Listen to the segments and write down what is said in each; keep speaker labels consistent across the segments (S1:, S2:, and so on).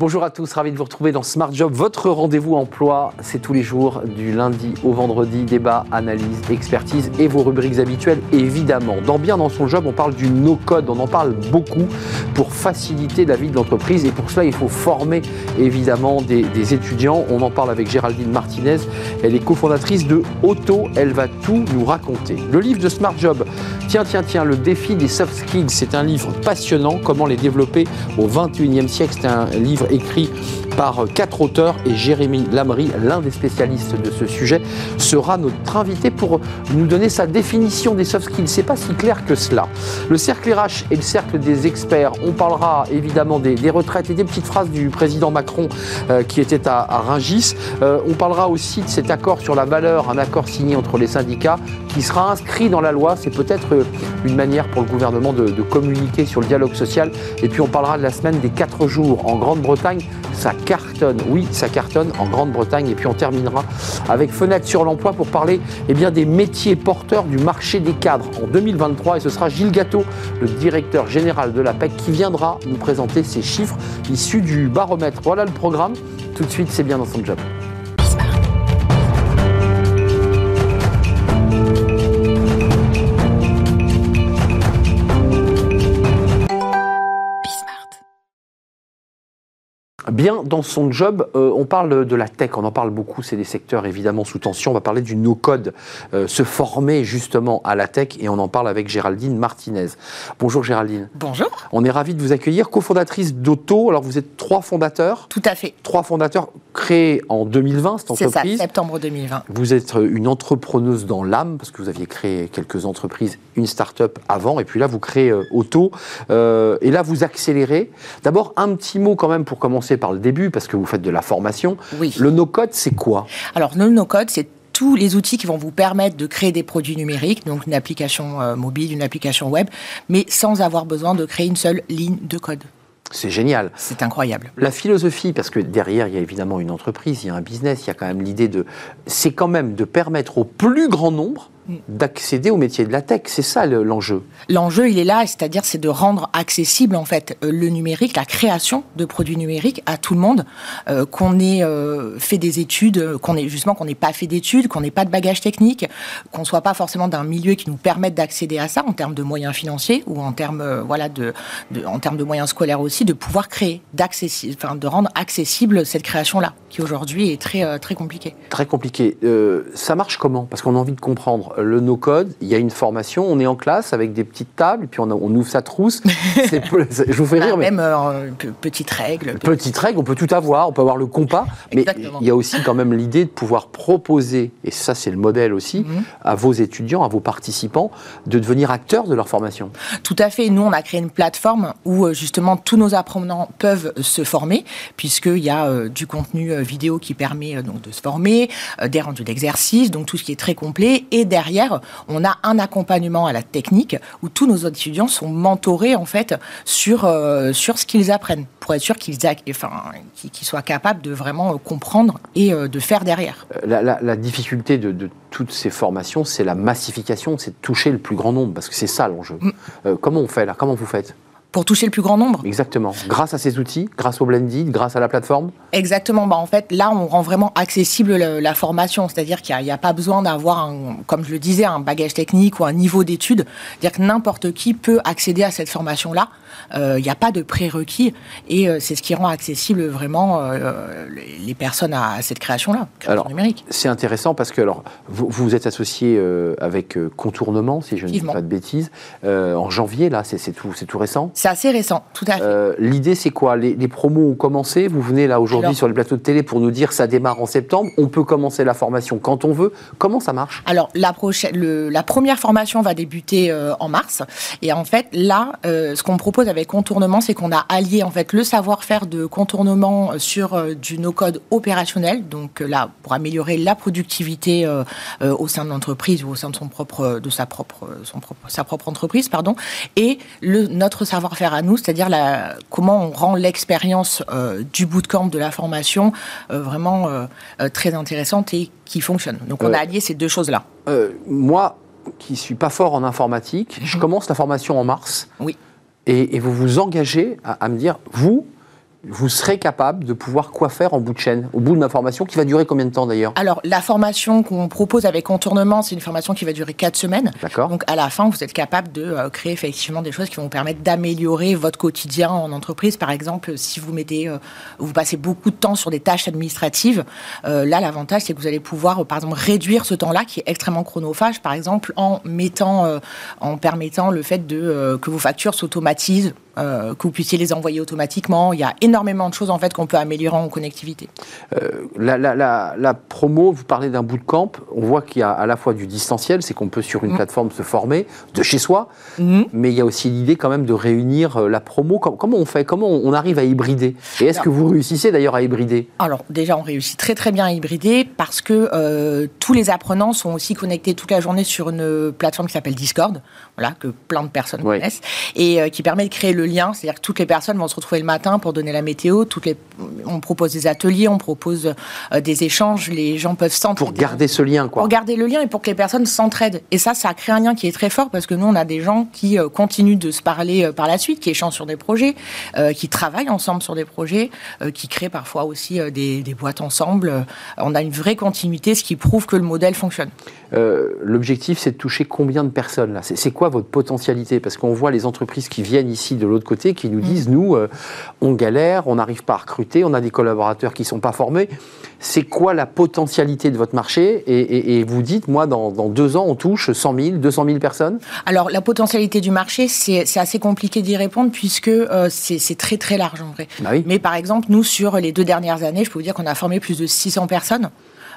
S1: Bonjour à tous, ravi de vous retrouver dans Smart Job. Votre rendez-vous emploi, c'est tous les jours, du lundi au vendredi, débat, analyse, expertise et vos rubriques habituelles, évidemment. Dans Bien dans son job, on parle du no-code, on en parle beaucoup pour faciliter la vie de l'entreprise et pour cela, il faut former évidemment des, étudiants. On en parle avec Géraldine Martinez, elle est cofondatrice de Auto, elle va tout nous raconter. Le livre de Smart Job, tiens, tiens, tiens, le défi des soft skills, c'est un livre passionnant, comment les développer au 21e siècle, c'est un livre écrit par quatre auteurs et Jérémy Lamry, l'un des spécialistes de ce sujet, sera notre invité pour nous donner sa définition des soft skills. C'est pas si clair que cela. Le cercle RH et le cercle des experts, on parlera évidemment des, retraites et des petites phrases du président Macron euh, qui était à, à Rungis. Euh, on parlera aussi de cet accord sur la valeur, un accord signé entre les syndicats qui sera inscrit dans la loi. C'est peut-être une manière pour le gouvernement de communiquer sur le dialogue social. Et puis on parlera de la semaine des quatre jours en Grande-Bretagne. Ça cartonne, oui, ça cartonne en Grande-Bretagne. Et puis on terminera avec Fenêtre sur l'emploi pour parler eh bien, des métiers porteurs du marché des cadres en 2023. Et ce sera Gilles Gâteau, le directeur général de l'APEC, qui viendra nous présenter ces chiffres issus du baromètre. Voilà le programme. Tout de suite, c'est bien dans son job. Bien dans son job, euh, on parle de la tech, on en parle beaucoup, c'est des secteurs évidemment sous tension. On va parler du no-code, euh, se former justement à la tech et on en parle avec Géraldine Martinez. Bonjour Géraldine.
S2: Bonjour.
S1: On est ravi de vous accueillir, cofondatrice d'Auto. Alors vous êtes trois fondateurs.
S2: Tout à fait.
S1: Trois fondateurs créés en 2020, cette
S2: C'est ça,
S1: entreprise.
S2: septembre 2020.
S1: Vous êtes une entrepreneuse dans l'âme, parce que vous aviez créé quelques entreprises, une start-up avant, et puis là, vous créez euh, Auto. Euh, et là, vous accélérez. D'abord, un petit mot quand même pour commencer par le début, parce que vous faites de la formation.
S2: Oui.
S1: Le no-code, c'est quoi?
S2: Alors, le no-code, c'est tous les outils qui vont vous permettre de créer des produits numériques, donc une application euh, mobile, une application web, mais sans avoir besoin de créer une seule ligne de code.
S1: C'est génial.
S2: C'est incroyable.
S1: La philosophie, parce que derrière, il y a évidemment une entreprise, il y a un business, il y a quand même l'idée de... C'est quand même de permettre au plus grand nombre d'accéder au métier de la tech. C'est ça le- l'enjeu.
S2: L'enjeu, il est là, c'est-à-dire c'est de rendre accessible en fait euh, le numérique, la création de produits numériques à tout le monde, euh, qu'on ait euh, fait des études, qu'on ait justement qu'on n'ait pas fait d'études, qu'on n'ait pas de bagage technique, qu'on soit pas forcément d'un milieu qui nous permette d'accéder à ça en termes de moyens financiers ou en termes euh, voilà de, de- en termes de moyens scolaires aussi, de pouvoir créer, d'accessi- enfin de rendre accessible cette création-là, qui aujourd'hui est très très compliquée.
S1: Très compliqué. Euh, ça marche comment? Parce qu'on a envie de comprendre. Le no-code, il y a une formation, on est en classe avec des petites tables, et puis on, a- on ouvre sa trousse. Je vous fais rire,
S2: Ah,
S1: mais...
S2: Même euh, pe- petite règle.
S1: Petite règle, on peut tout avoir, on peut avoir le compas, mais il y a aussi quand même l'idée de pouvoir proposer, et ça c'est le modèle aussi,
S2: Mhm.
S1: à vos étudiants, à vos participants, de devenir acteurs de leur formation.
S2: Tout à fait. Nous, on a créé une plateforme où euh, justement tous nos apprenants peuvent se former, puisqu'il y a euh, du contenu euh, vidéo qui permet euh, donc de se former, des rendus d'exercices, donc tout ce qui est très complet. Et derrière, on a un accompagnement à la technique où tous nos étudiants sont mentorés en fait sur euh, sur ce qu'ils apprennent, pour être sûr qu'ils enfin, soient capables de vraiment euh, comprendre et euh, de faire derrière.
S1: La, la- la difficulté de, de toutes ces formations, c'est la massification, c'est de toucher le plus grand nombre, parce que c'est ça l'enjeu.
S2: Mm.
S1: Euh, comment on fait là? Comment vous faites?
S2: Pour toucher le plus grand nombre.
S1: Exactement. Grâce à ces outils, grâce au Blended, grâce à la plateforme
S2: Exactement. Bah, en fait, là, on rend vraiment accessible le- la formation. C'est-à-dire qu'il n'y a, pas besoin d'avoir, comme je le disais, un bagage technique ou un niveau d'études. C'est-à-dire que n'importe qui peut accéder à cette formation-là. Euh, Il n'y a pas de prérequis. Et euh, c'est ce qui rend accessible vraiment euh, les personnes à, à cette création-là, création
S1: Alors,
S2: numérique.
S1: C'est intéressant parce que alors, vous vous êtes associé euh, avec euh, Contournement, si je ne dis pas de bêtises, euh, en janvier, là, c'est c'est tout, c'est tout récent.
S2: C'est assez récent, tout à fait.
S1: Euh, L'idée, c'est quoi? Les, les promos ont commencé. Vous venez là aujourd'hui sur les plateaux de télé pour nous dire ça démarre en septembre. On peut commencer la formation quand on veut. Comment ça marche?
S2: Alors la prochaine, le- la première formation va débuter euh, en mars et en fait là, euh, ce qu'on propose avec Contournement, c'est qu'on a allié en fait le savoir-faire de Contournement sur du no-code opérationnel, donc là pour améliorer la productivité au sein de l'entreprise ou au sein de son propre, de sa propre, son propre, sa propre entreprise, pardon, et le notre savoir-faire à nous, c'est-à-dire la, comment on rend l'expérience euh, du bootcamp de la formation euh, vraiment euh, très intéressante et qui fonctionne. Donc on a allié ces deux choses-là.
S1: Moi, qui suis pas fort en informatique, je commence la formation en mars.
S2: Oui.
S1: Et, et vous vous engagez à, à me dire, vous, vous serez capable de pouvoir quoi faire en bout de chaîne, au bout de ma formation, qui va durer combien de temps d'ailleurs
S2: Alors, la formation qu'on propose avec contournement, c'est une formation qui va durer 4 semaines.
S1: D'accord.
S2: Donc, à la fin, vous êtes capable de euh, créer effectivement des choses qui vont vous permettre d'améliorer votre quotidien en entreprise. Par exemple, si vous mettez, euh, vous passez beaucoup de temps sur des tâches administratives, euh, là, l'avantage, c'est que vous allez pouvoir, par exemple, réduire ce temps-là qui est extrêmement chronophage, par exemple, en mettant, en permettant le fait de que vos factures s'automatisent euh, que vous puissiez les envoyer automatiquement. Il y a énormément de choses en fait qu'on peut améliorer en connectivité.
S1: Euh, la, la, la, promo, vous parlez d'un bootcamp, on voit qu'il y a à la fois du distanciel, c'est qu'on peut sur une mm. plateforme se former de chez soi, mm. mais il y a aussi l'idée quand même de réunir euh, la promo. Comment, on fait? Comment on arrive à hybrider? Et est-ce que vous réussissez d'ailleurs à hybrider?
S2: Alors déjà, on réussit très très bien à hybrider parce que tous les apprenants sont aussi connectés toute la journée sur une plateforme qui s'appelle Discord, voilà, que plein de personnes connaissent, et qui permet de créer le lien, c'est-à-dire que toutes les personnes vont se retrouver le matin pour donner la météo. Toutes les, on propose des ateliers, on propose euh, des échanges. Les gens peuvent s'entraider.
S1: Pour garder ce lien, quoi.
S2: Pour garder le lien et pour que les personnes s'entraident. Et ça, ça crée un lien qui est très fort parce que nous, on a des gens qui euh, continuent de se parler euh, par la suite, qui échangent sur des projets, qui travaillent ensemble sur des projets, qui créent parfois aussi des, des, boîtes ensemble. on a une vraie continuité, ce qui prouve que le modèle fonctionne.
S1: L'objectif, c'est de toucher combien de personnes là? C'est quoi votre potentialité? Parce qu'on voit les entreprises qui viennent ici de l'autre côté qui nous disent, mm. nous, euh, on galère, on n'arrive pas à recruter, on a des collaborateurs qui ne sont pas formés. C'est quoi la potentialité de votre marché? Et, vous dites, moi, dans, deux ans, on touche 100 000, 200 000 personnes?
S2: Alors, la potentialité du marché, c'est assez compliqué d'y répondre puisque euh, c'est très, très large en vrai.
S1: Bah
S2: Mais par exemple, nous, sur les deux dernières années, je peux vous dire qu'on a formé plus de 600 personnes.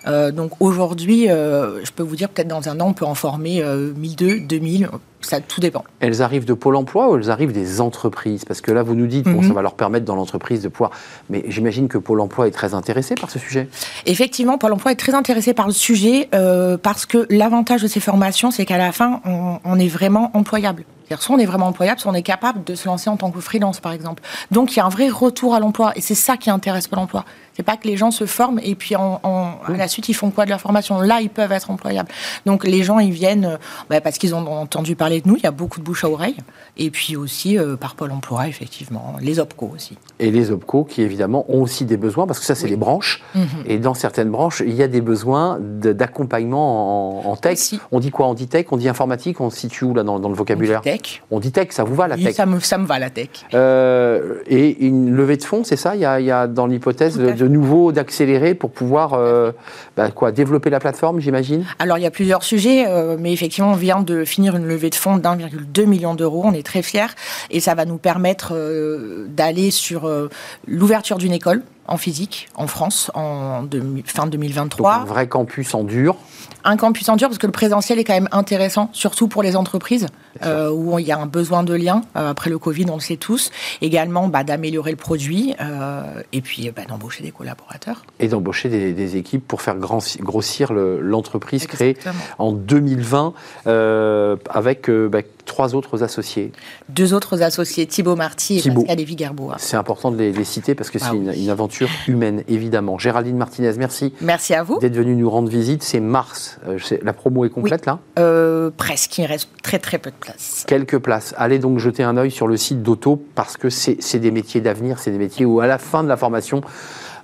S2: Euh, donc aujourd'hui, je peux vous dire peut-être dans un an, on peut en former 1002, 2000, ça, tout dépend.
S1: Elles arrivent de Pôle emploi ou elles arrivent des entreprises? Parce que là, vous nous dites, bon, ça mhm. va leur permettre dans l'entreprise de pouvoir. Mais j'imagine que Pôle emploi est très intéressé par ce sujet.
S2: Effectivement, Pôle emploi est très intéressé par le sujet euh, parce que l'avantage de ces formations, c'est qu'à la fin, on, est vraiment employable. Soit on est vraiment employable, soit on est capable de se lancer en tant que freelance, par exemple. Donc il y a un vrai retour à l'emploi et c'est ça qui intéresse Pôle emploi. C'est pas que les gens se forment et puis en, à la suite ils font quoi de leur formation? Là, ils peuvent être employables. Donc les gens, ils viennent euh, bah, parce qu'ils ont entendu parler de nous. Il y a beaucoup de bouche à oreille. Et puis aussi euh, par Pôle emploi, effectivement. Les OPCO aussi.
S1: Et les OPCO qui, évidemment, ont aussi des besoins parce que ça, c'est les branches. Mhm. Et dans certaines branches, il y a des besoins d'accompagnement en, tech. On dit quoi? On dit tech On dit informatique On se situe où là dans, le vocabulaire?
S2: On dit tech.
S1: On dit tech, ça vous va la tech?
S2: ça me, ça me va la tech.
S1: Euh, et une levée de fonds, c'est ça? Il y, a, dans l'hypothèse de, de nouveau d'accélérer pour pouvoir euh, bah, quoi, développer la plateforme, j'imagine?
S2: Alors il y a plusieurs sujets, mais effectivement, on vient de finir une levée de fonds d'1,2 million d'euros. On est très fiers et ça va nous permettre euh, d'aller sur euh, l'ouverture d'une école en physique en France en fin 2023.
S1: Donc un vrai campus en dur.
S2: Un campus en dur parce que le présentiel est quand même intéressant, surtout pour les entreprises euh, où il y a un besoin de lien. Euh, après le Covid, on le sait tous. Également bah, d'améliorer le produit euh, et puis bah, d'embaucher des collaborateurs.
S1: Et d'embaucher des, équipes pour faire grossir l'entreprise créée en 2020 avec bah, trois autres associés.
S2: Deux autres associés, Thibaut Marty et Pascal Lévy Gerbois.
S1: C'est important de les, citer parce que c'est une, une aventure humaine, évidemment. Géraldine Martinez, merci.
S2: Merci à vous.
S1: D'être venue nous rendre visite. C'est mars. Euh, la promo est complète, là
S2: euh, Presque. Il reste très, très peu de places.
S1: Quelques places. Allez donc jeter un œil sur le site d'Auto parce que c'est des métiers d'avenir. C'est des métiers où, à la fin de la formation,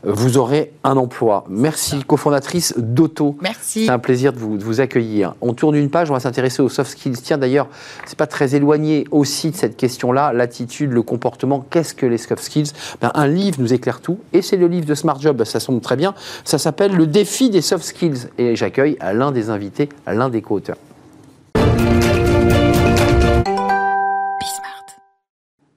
S1: vous aurez un emploi. Merci, cofondatrice d'Auto.
S2: Merci.
S1: C'est un plaisir de vous, accueillir. On tourne une page, on va s'intéresser aux soft skills. Tiens, d'ailleurs, c'est pas très éloigné aussi de cette question-là, l'attitude, le comportement. Qu'est-ce que les soft skills? Ben, Un livre nous éclaire tout, et c'est le livre de Smart Job, ça sonne très bien. Ça s'appelle Le défi des soft skills. Et j'accueille l'un des invités, l'un des co-auteurs.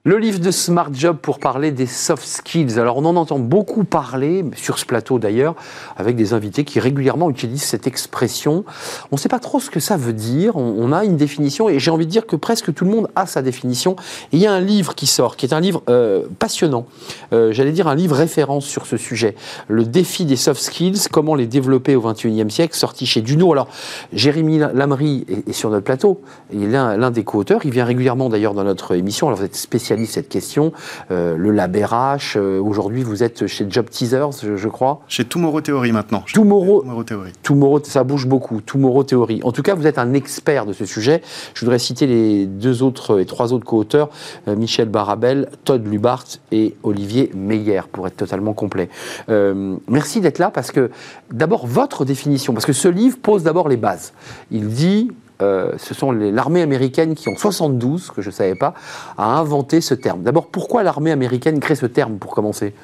S1: Le livre de Smart Job pour parler des soft skills. Alors on en entend beaucoup parler, sur ce plateau d'ailleurs, avec des invités qui régulièrement utilisent cette expression. On ne sait pas trop ce que ça veut dire, on, a une définition et j'ai envie de dire que presque tout le monde a sa définition. il y a un livre qui sort, qui est un livre euh, passionnant, euh, j'allais dire un livre référence sur ce sujet. Le défi des soft skills, comment les développer au XXIe siècle, sorti chez Duno. Alors Jérémy Lamry est, sur notre plateau, il est l'un des co-auteurs, il vient régulièrement d'ailleurs dans notre émission, alors vous êtes spécialiste spécialiste de cette question. le Lab RH, aujourd'hui vous êtes chez Job Teasers, je, crois.
S3: Chez Tomorrow Theory maintenant.
S1: Tomorrow, Tomorrow Theory. Tomorrow, ça bouge beaucoup. Tomorrow Theory. En tout cas, vous êtes un expert de ce sujet. Je voudrais citer les deux autres et trois autres co-auteurs, Michel Barabel, Todd Lubart et Olivier Meyer, pour être totalement complet. merci d'être là parce que d'abord votre définition, parce que ce livre pose d'abord les bases. Il dit, euh, ce sont l'armée américaine qui, en 72, que je ne savais pas, a inventé ce terme. D'abord, pourquoi l'armée américaine crée ce terme, pour commencer?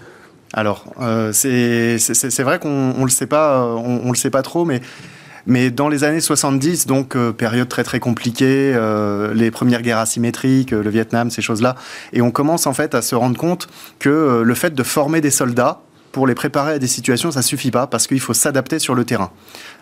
S3: Alors, euh, c'est vrai qu'on ne le sait pas, euh, on, le sait pas trop, mais dans les années 70, donc période très très compliquée, les premières guerres asymétriques, le Vietnam, ces choses-là, et on commence en fait à se rendre compte que le fait de former des soldats pour les préparer à des situations, ça suffit pas parce qu'il faut s'adapter sur le terrain.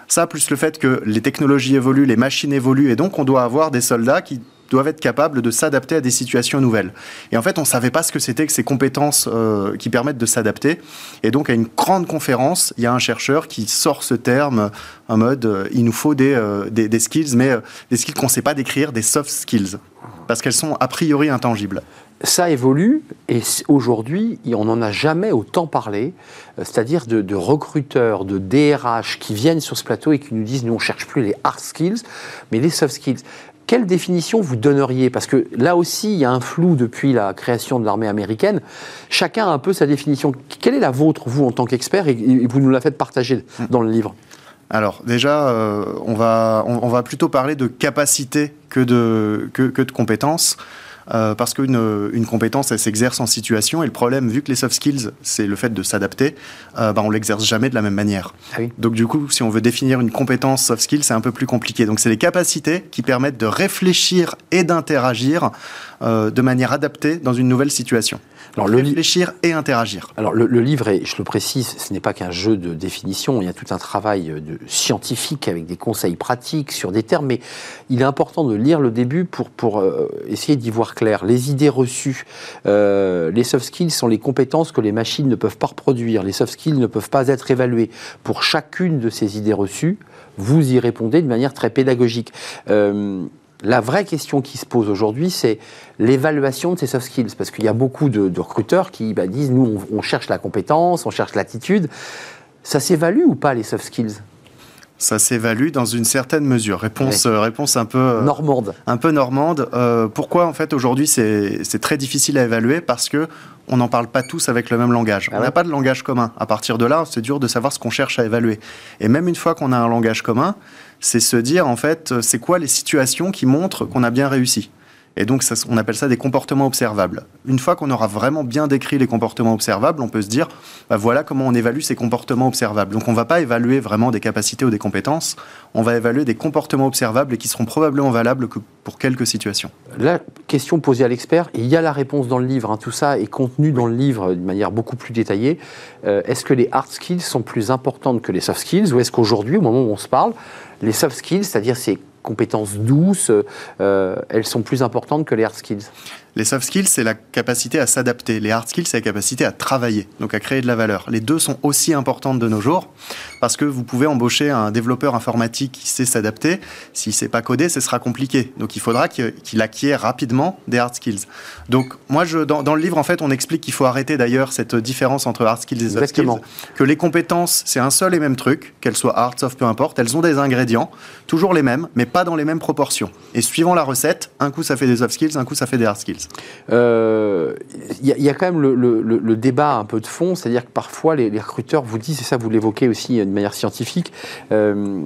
S3: Ça, plus le fait que les technologies évoluent, les machines évoluent, et donc on doit avoir des soldats qui doivent être capables de s'adapter à des situations nouvelles. Et en fait, on ne savait pas ce que c'était que ces compétences euh, qui permettent de s'adapter. Et donc, à une grande conférence, il y a un chercheur qui sort ce terme en mode euh, il nous faut des, euh, des, skills, mais des skills qu'on ne sait pas décrire, des soft skills, parce qu'elles sont a priori intangibles
S1: ça évolue et aujourd'hui, on n'en a jamais autant parlé, euh, c'est-à-dire de, recruteurs, de DRH qui viennent sur ce plateau et qui nous disent nous on cherche plus les hard skills, mais les soft skills. Quelle définition vous donneriez? Parce que là aussi, il y a un flou depuis la création de l'armée américaine. Chacun a un peu sa définition. Quelle est la vôtre, vous, en tant qu'expert, et vous nous la faites partager dans le livre
S3: alors déjà, euh, on, va, on, va plutôt parler de capacité que de, que, que de compétences. Euh, parce qu'une une compétence, elle s'exerce en situation, et le problème, vu que les soft skills, c'est le fait de s'adapter, euh, bah, on l'exerce jamais de la même manière. Ah Donc du coup, si on veut définir une compétence soft skill, c'est un peu plus compliqué. Donc c'est les capacités qui permettent de réfléchir et d'interagir euh, de manière adaptée dans une nouvelle situation. Alors, le réfléchir et interagir.
S1: Alors le, livre, et je le précise, ce n'est pas qu'un jeu de définition, il y a tout un travail de scientifique avec des conseils pratiques sur des termes, mais il est important de lire le début pour, pour essayer d'y voir clair. Les idées reçues, euh, les soft skills sont les compétences que les machines ne peuvent pas reproduire. Les soft skills ne peuvent pas être évalués. Pour chacune de ces idées reçues, vous y répondez de manière très pédagogique. Euh, la vraie question qui se pose aujourd'hui, c'est l'évaluation de ces soft skills. Parce qu'il y a beaucoup de, recruteurs qui bah, disent, nous, on cherche la compétence, on cherche l'attitude. Ça s'évalue ou pas, les soft skills?
S3: Ça s'évalue dans une certaine mesure. Réponse, euh, réponse un peu euh,
S1: normande.
S3: Un peu normande. Euh, pourquoi en fait aujourd'hui c'est très difficile à évaluer? Parce que on n'en parle pas tous avec le même langage. Ah on n'a pas de langage commun. À partir de là, c'est dur de savoir ce qu'on cherche à évaluer. Et même une fois qu'on a un langage commun, c'est se dire en fait, c'est quoi les situations qui montrent qu'on a bien réussi. Et donc, on appelle ça des comportements observables. Une fois qu'on aura vraiment bien décrit les comportements observables, on peut se dire, bah, voilà comment on évalue ces comportements observables. Donc, on ne va pas évaluer vraiment des capacités ou des compétences, on va évaluer des comportements observables et qui seront probablement valables pour quelques situations.
S1: La question posée à l'expert, il y a la réponse dans le livre, hein. tout ça est contenu dans le livre de manière beaucoup plus détaillée. Euh, est-ce que les hard skills sont plus importantes que les soft skills ou est-ce qu'aujourd'hui, au moment où on se parle, les soft skills, c'est-à-dire ces compétences douces, euh, elles sont plus importantes que les hard skills
S3: les soft skills, c'est la capacité à s'adapter. Les hard skills, c'est la capacité à travailler, donc à créer de la valeur. Les deux sont aussi importantes de nos jours parce que vous pouvez embaucher un développeur informatique qui sait s'adapter. S'il ne sait pas coder, ce sera compliqué. Donc il faudra qu'il acquiert rapidement des hard skills. Donc moi, je, dans, le livre, en fait, on explique qu'il faut arrêter d'ailleurs cette différence entre hard skills et soft skills. Que les compétences, c'est un seul et même truc, qu'elles soient hard, soft, peu importe. Elles ont des ingrédients, toujours les mêmes, mais pas dans les mêmes proportions. Et suivant la recette, un coup ça fait des soft skills, un coup ça fait des hard skills.
S1: Il euh, y, a quand même le, débat un peu de fond, c'est-à-dire que parfois les, recruteurs vous disent, et ça vous l'évoquez aussi de manière scientifique, euh,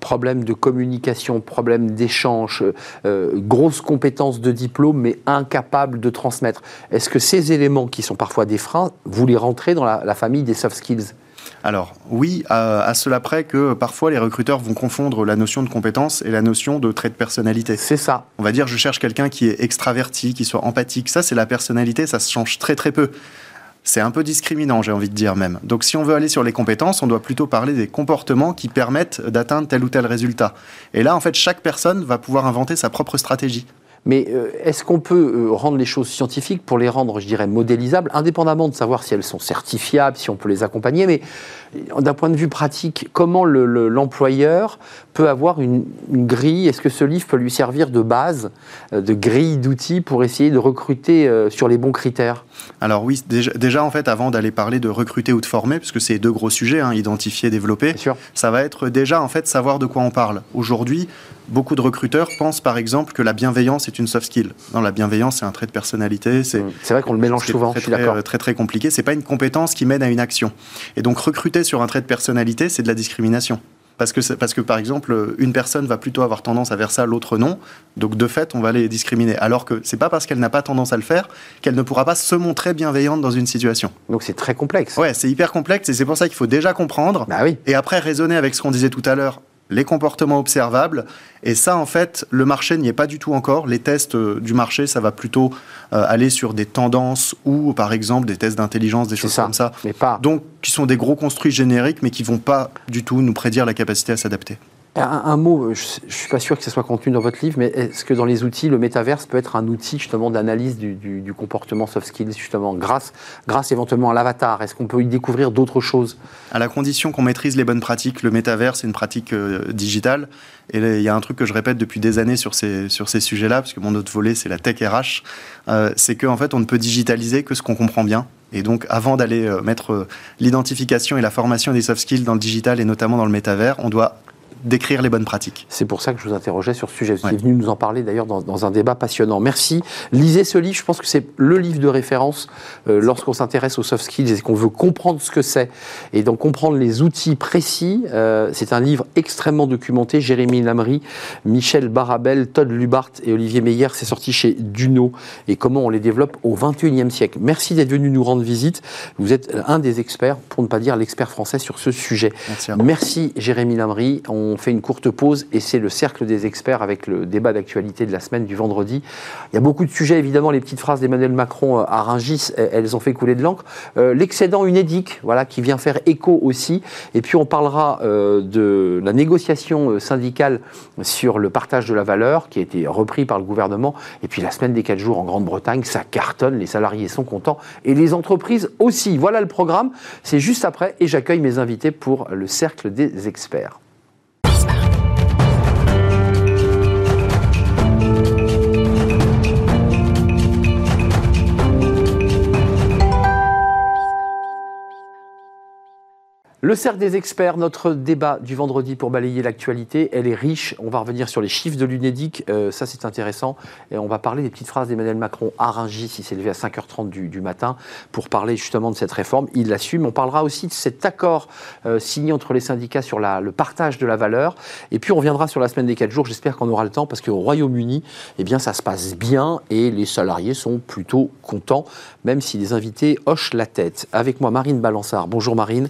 S1: problème de communication, problème d'échange, euh, grosses compétences de diplôme, mais incapable de transmettre. Est-ce que ces éléments qui sont parfois des freins, vous les rentrez dans la famille des soft skills?
S3: Alors oui, à, cela près que parfois les recruteurs vont confondre la notion de compétence et la notion de trait de personnalité.
S1: C'est ça.
S3: On va dire je cherche quelqu'un qui est extraverti, qui soit empathique. Ça c'est la personnalité, ça se change très très peu. C'est un peu discriminant, j'ai envie de dire même. Donc si on veut aller sur les compétences, on doit plutôt parler des comportements qui permettent d'atteindre tel ou tel résultat. Et là, en fait, chaque personne va pouvoir inventer sa propre stratégie.
S1: Mais euh, est-ce qu'on peut euh, rendre les choses scientifiques pour les rendre, je dirais, modélisables, indépendamment de savoir si elles sont certifiables, si on peut les accompagner, mais d'un point de vue pratique, comment l'employeur peut avoir une, grille Est-ce que ce livre peut lui servir de base, de grille d'outils pour essayer de recruter sur les bons critères?
S3: Alors oui, déjà, en fait, avant d'aller parler de recruter ou de former, parce que c'est deux gros sujets, hein, identifier, développer, ça va être déjà en fait savoir de quoi on parle. Aujourd'hui, beaucoup de recruteurs pensent par exemple que la bienveillance est une soft skill. Non, la bienveillance, c'est un trait de personnalité. C'est
S1: mmh. vrai qu'on le mélange souvent,
S3: très, je suis d'accord. Très, très, très compliqué. C'est pas une compétence qui mène à une action. Et donc, recruter sur un trait de personnalité, c'est de la discrimination. Parce que, parce que, par exemple, une personne va plutôt avoir tendance à faire ça, l'autre non. Donc, de fait, on va les discriminer. Alors que c'est pas parce qu'elle n'a pas tendance à le faire qu'elle ne pourra pas se montrer bienveillante dans une situation.
S1: Donc, c'est très complexe.
S3: Ouais, c'est hyper complexe et c'est pour ça qu'il faut déjà comprendre.
S1: Bah oui.
S3: Et après, raisonner avec ce qu'on disait tout à l'heure les comportements observables. Et ça, en fait, le marché n'y est pas du tout encore. Les tests euh, du marché, ça va plutôt euh, aller sur des tendances ou, par exemple, des tests d'intelligence, des choses comme ça.
S1: Mais pas.
S3: Donc, qui sont des gros construits génériques, mais qui vont pas du tout nous prédire la capacité à s'adapter.
S1: Un, mot, je ne suis pas sûr que ce soit contenu dans votre livre, mais est-ce que dans les outils, le métaverse peut être un outil justement d'analyse du, comportement soft skills, justement, grâce, grâce éventuellement à l'avatar? Est-ce qu'on peut y découvrir d'autres choses?
S3: À la condition qu'on maîtrise les bonnes pratiques, le métaverse est une pratique euh, digitale. Et il y a un truc que je répète depuis des années sur ces, sur ces sujets-là, parce que mon autre volet, c'est la tech RH, euh, c'est qu'en fait, on ne peut digitaliser que ce qu'on comprend bien. Et donc, avant d'aller euh, mettre l'identification et la formation des soft skills dans le digital et notamment dans le métavers, on doit d'écrire les bonnes pratiques.
S1: C'est pour ça que je vous interrogeais sur ce sujet. Vous êtes venu nous en parler d'ailleurs dans, un débat passionnant. Merci. Lisez ce livre. Je pense que c'est le livre de référence euh, lorsqu'on s'intéresse aux soft skills et qu'on veut comprendre ce que c'est et donc comprendre les outils précis. Euh, c'est un livre extrêmement documenté. Jérémy Lamry, Michel Barabel, Todd Lubart et Olivier Meyer. C'est sorti chez Duno et comment on les développe au 21e siècle. Merci d'être venu nous rendre visite. Vous êtes un des experts, pour ne pas dire l'expert français sur ce sujet.
S3: Merci,
S1: Merci Jérémy Lamry. On on fait une courte pause et c'est le cercle des experts avec le débat d'actualité de la semaine du vendredi. Il y a beaucoup de sujets, évidemment, les petites phrases d'Emmanuel Macron euh, à Rungis, elles ont fait couler de l'encre. Euh, l'excédent UNEDIC, voilà, qui vient faire écho aussi. Et puis on parlera euh, de la négociation syndicale sur le partage de la valeur qui a été repris par le gouvernement. Et puis la semaine des 4 jours en Grande-Bretagne, ça cartonne, les salariés sont contents et les entreprises aussi. Voilà le programme, c'est juste après et j'accueille mes invités pour le cercle des experts. Le cercle des experts, notre débat du vendredi pour balayer l'actualité, elle est riche. On va revenir sur les chiffres de l'UNEDIC, euh, ça c'est intéressant. Et on va parler des petites phrases d'Emmanuel Macron à Rungis, il s'est levé à 5h30 du, matin pour parler justement de cette réforme. Il l'assume. On parlera aussi de cet accord euh, signé entre les syndicats sur le partage de la valeur. Et puis on reviendra sur la semaine des 4 jours. J'espère qu'on aura le temps parce qu'au Royaume-Uni, eh bien ça se passe bien et les salariés sont plutôt contents, même si les invités hochent la tête. Avec moi, Marine Balançard. Bonjour Marine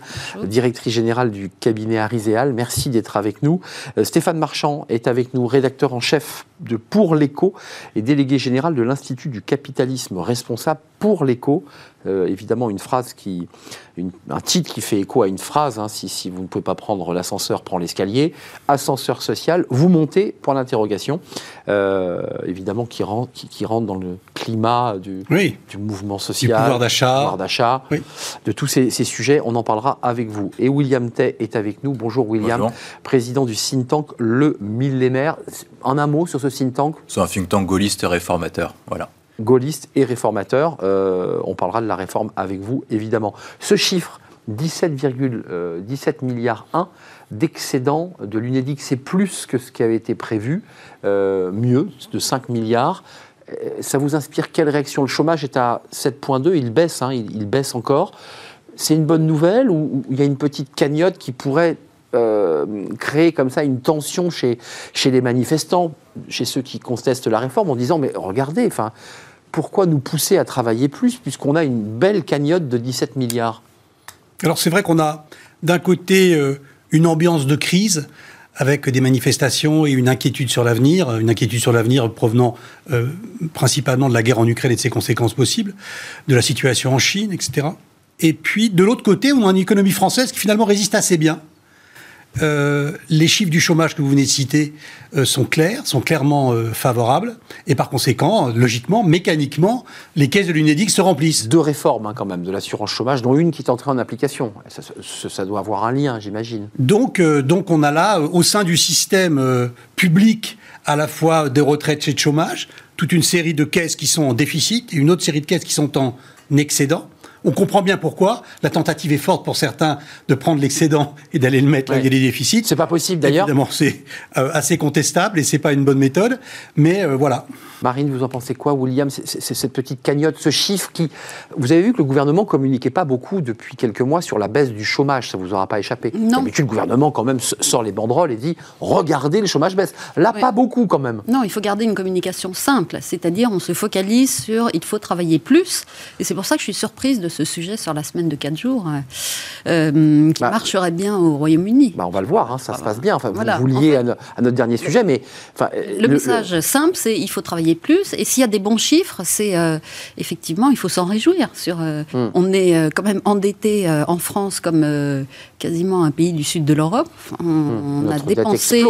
S1: directrice générale du cabinet Ariséal. Merci d'être avec nous. Euh, Stéphane Marchand est avec nous, rédacteur en chef de Pour l'écho et délégué général de l'Institut du capitalisme responsable pour l'écho. Euh, évidemment, une phrase qui, un titre qui fait écho à une phrase. Hein, si, si, vous ne pouvez pas prendre l'ascenseur, prends l'escalier. Ascenseur social, vous montez pour l'interrogation. Euh, évidemment, qui rentre, qui, rentre dans le climat du, du mouvement social,
S4: du pouvoir d'achat,
S1: d'achat de tous ces, sujets. On en parlera avec vous. Et William Tay est avec nous. Bonjour William, président du think tank Le Millénaire. En un mot sur ce think tank?
S5: C'est un think tank gaulliste et réformateur. Voilà
S1: gaulliste et réformateur. Euh, on parlera de la réforme avec vous, évidemment. Ce chiffre, 17,17 euh, milliards 1 d'excédent de l'UNEDIC, c'est plus que ce qui avait été prévu, euh, mieux, de 5 milliards. Ça vous inspire quelle réaction? Le chômage est à 7,2, il baisse, hein, il, baisse encore. C'est une bonne nouvelle ou il y a une petite cagnotte qui pourrait créer comme ça une tension chez, chez les manifestants, chez ceux qui contestent la réforme, en disant mais regardez, enfin, pourquoi nous pousser à travailler plus puisqu'on a une belle cagnotte de 17 milliards?
S4: Alors c'est vrai qu'on a d'un côté euh, une ambiance de crise avec des manifestations et une inquiétude sur l'avenir, une inquiétude sur l'avenir provenant euh, principalement de la guerre en Ukraine et de ses conséquences possibles, de la situation en Chine, etc. Et puis de l'autre côté, on a une économie française qui finalement résiste assez bien euh, les chiffres du chômage que vous venez de citer euh, sont clairs, sont clairement euh, favorables, et par conséquent, logiquement, mécaniquement, les caisses de l'UNEDIC se remplissent.
S1: Deux réformes hein, quand même de l'assurance chômage, dont une qui est entrée en application. Ça, ça, ça doit avoir un lien, j'imagine.
S4: Donc, donc on a là, au sein du système public, à la fois des retraites et de chômage, toute une série de caisses qui sont en déficit et une autre série de caisses qui sont en excédent. On comprend bien pourquoi. La tentative est forte pour certains de prendre l'excédent et d'aller le mettre là où il y a des déficits.
S1: C'est pas possible d'ailleurs.
S4: Évidemment, c'est euh, assez contestable et c'est pas une bonne méthode. Mais euh, voilà.
S1: Marine, vous en pensez quoi, William? C'est cette petite cagnotte, ce chiffre qui. Vous avez vu que le gouvernement communiquait pas beaucoup depuis quelques mois sur la baisse du chômage. Ça vous aura pas échappé.
S6: Non.
S1: D'habitude, le gouvernement quand même sort les banderoles et dit regardez, le chômage baisse. Là, pas beaucoup quand même.
S6: Non, il faut garder une communication simple, c'est-à-dire on se focalise sur il faut travailler plus. Et c'est pour ça que je suis surprise de ce sujet sur la semaine de 4 jours, euh, euh, qui bah, marcherait bien au Royaume-Uni.
S1: Bah on va le voir, hein, ça se passe bien. Enfin, vous, vous liez à, notre dernier sujet, mais.
S6: Le, le, message simple, c'est il faut travailler plus. Et s'il y a des bons chiffres, c'est euh, effectivement, il faut s'en réjouir. Sur, euh, hmm. On est euh, quand même endetté euh, en France comme euh, quasiment un pays du sud de l'Europe. On,
S1: hmm.
S6: on a dépensé.